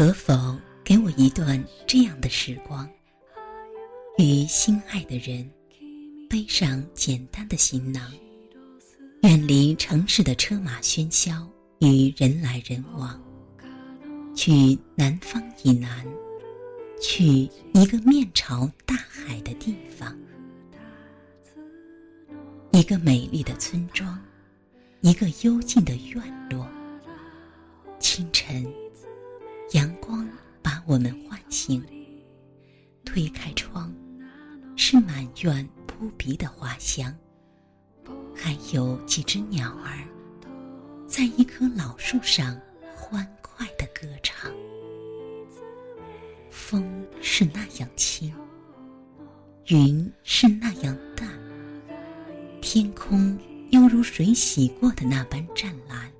可否给我一段这样的时光？与心爱的人背上简单的行囊远离城市的车马喧嚣与人来人往去南方以南去一个面朝大海的地方一个美丽的村庄一个幽静的院落清晨我们唤醒。推开窗，是满院扑鼻的花香，还有几只鸟儿在一棵老树上欢快的歌唱。风是那样轻，云是那样淡，天空犹如水洗过的那般湛蓝。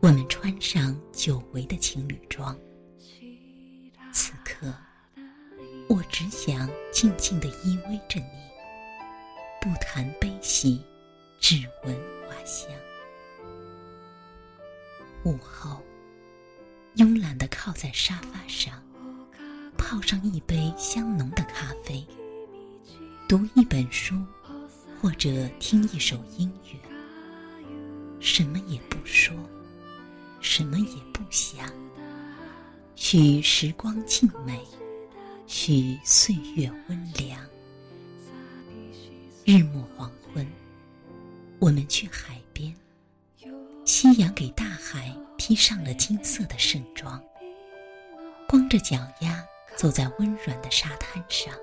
我们穿上久违的情侣装，刻，我只想静静地依偎着你，不谈悲喜，只闻花香。午后，慵懒地靠在沙发上，泡上一杯香浓的咖啡，读一本书，或者听一首音乐，什么也不说。什么也不想，许时光静美，许岁月温凉。日暮黄昏，我们去海边，夕阳给大海披上了金色的盛装。光着脚丫走在温软的沙滩上，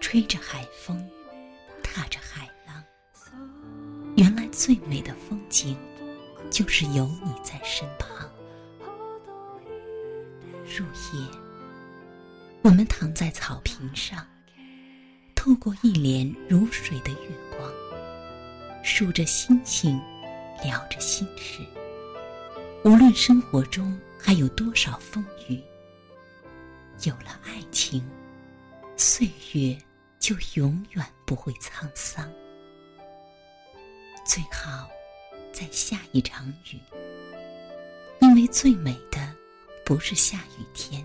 吹着海风，踏着海浪。原来最美的风景。就是有你在身旁。入夜，我们躺在草坪上，透过一帘如水的月光，数着星星，聊着心事。无论生活中还有多少风雨，有了爱情，岁月就永远不会沧桑。最好。再下一场雨，因为最美的不是下雨天，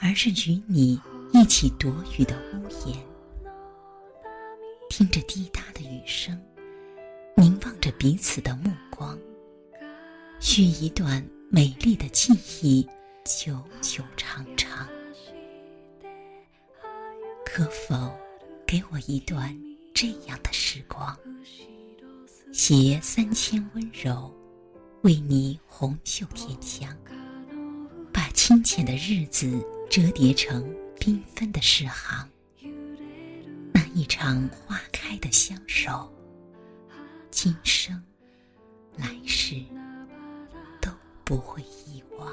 而是与你一起躲雨的屋檐。听着滴答的雨声，凝望着彼此的目光，许一段美丽的记忆，久久长长。可否给我一段这样的时光？携三千温柔，为你红袖添香，清浅的日子折叠成缤纷的诗行。那一场花开的相守，今生来世都不会遗忘。